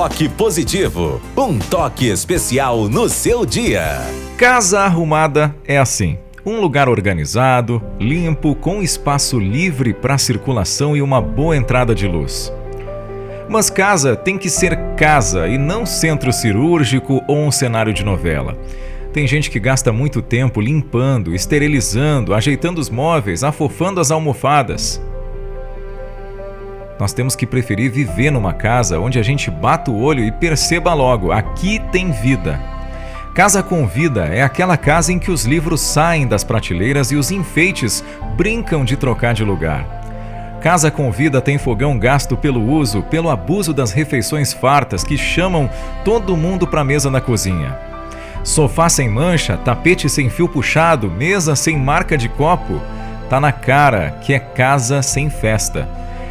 Toque Positivo, um toque especial no seu dia. Casa arrumada é assim. Um lugar organizado, limpo, com espaço livre para circulação e uma boa entrada de luz. Mas casa tem que ser casa e não centro cirúrgico ou um cenário de novela. Tem gente que gasta muito tempo limpando, esterilizando, ajeitando os móveis, afofando as almofadas. Nós temos que preferir viver numa casa onde a gente bata o olho e perceba logo: aqui tem vida. Casa com vida é aquela casa em que os livros saem das prateleiras e os enfeites brincam de trocar de lugar. Casa com vida tem fogão gasto pelo uso, pelo abuso das refeições fartas que chamam todo mundo para a mesa na cozinha. Sofá sem mancha, tapete sem fio puxado, mesa sem marca de copo. Tá na cara que é casa sem festa.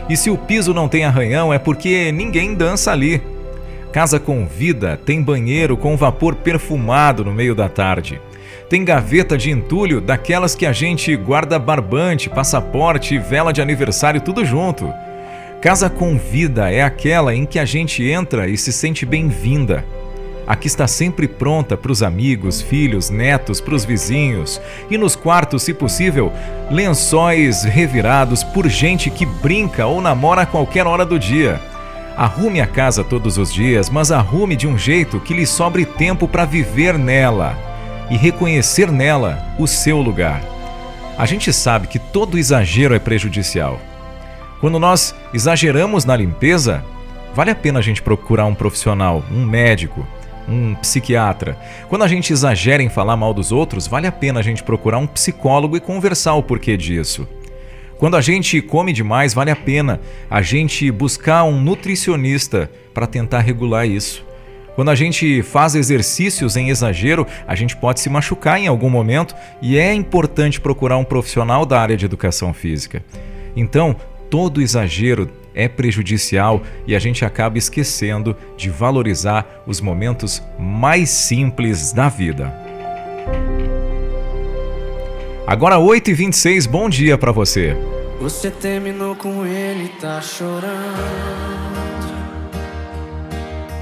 E se o piso não tem arranhão é porque ninguém dança ali. Casa com vida tem banheiro com vapor perfumado no meio da tarde. Tem gaveta de entulho daquelas que a gente guarda barbante, passaporte e vela de aniversário tudo junto. Casa com vida é aquela em que a gente entra e se sente bem-vinda. Aqui está sempre pronta para os amigos, filhos, netos, para os vizinhos. E nos quartos, se possível, lençóis revirados por gente que brinca ou namora a qualquer hora do dia. Arrume a casa todos os dias, mas arrume de um jeito que lhe sobre tempo para viver nela e reconhecer nela o seu lugar. A gente sabe que todo exagero é prejudicial. Quando nós exageramos na limpeza, vale a pena a gente procurar um profissional, um médico, um psiquiatra. Quando a gente exagera em falar mal dos outros, vale a pena a gente procurar um psicólogo e conversar o porquê disso. Quando a gente come demais, vale a pena a gente buscar um nutricionista para tentar regular isso. Quando a gente faz exercícios em exagero, a gente pode se machucar em algum momento e é importante procurar um profissional da área de educação física. Então, todo exagero é prejudicial e a gente acaba esquecendo de valorizar os momentos mais simples da vida. Agora 8h26, bom dia para você. Você terminou com ele, tá chorando.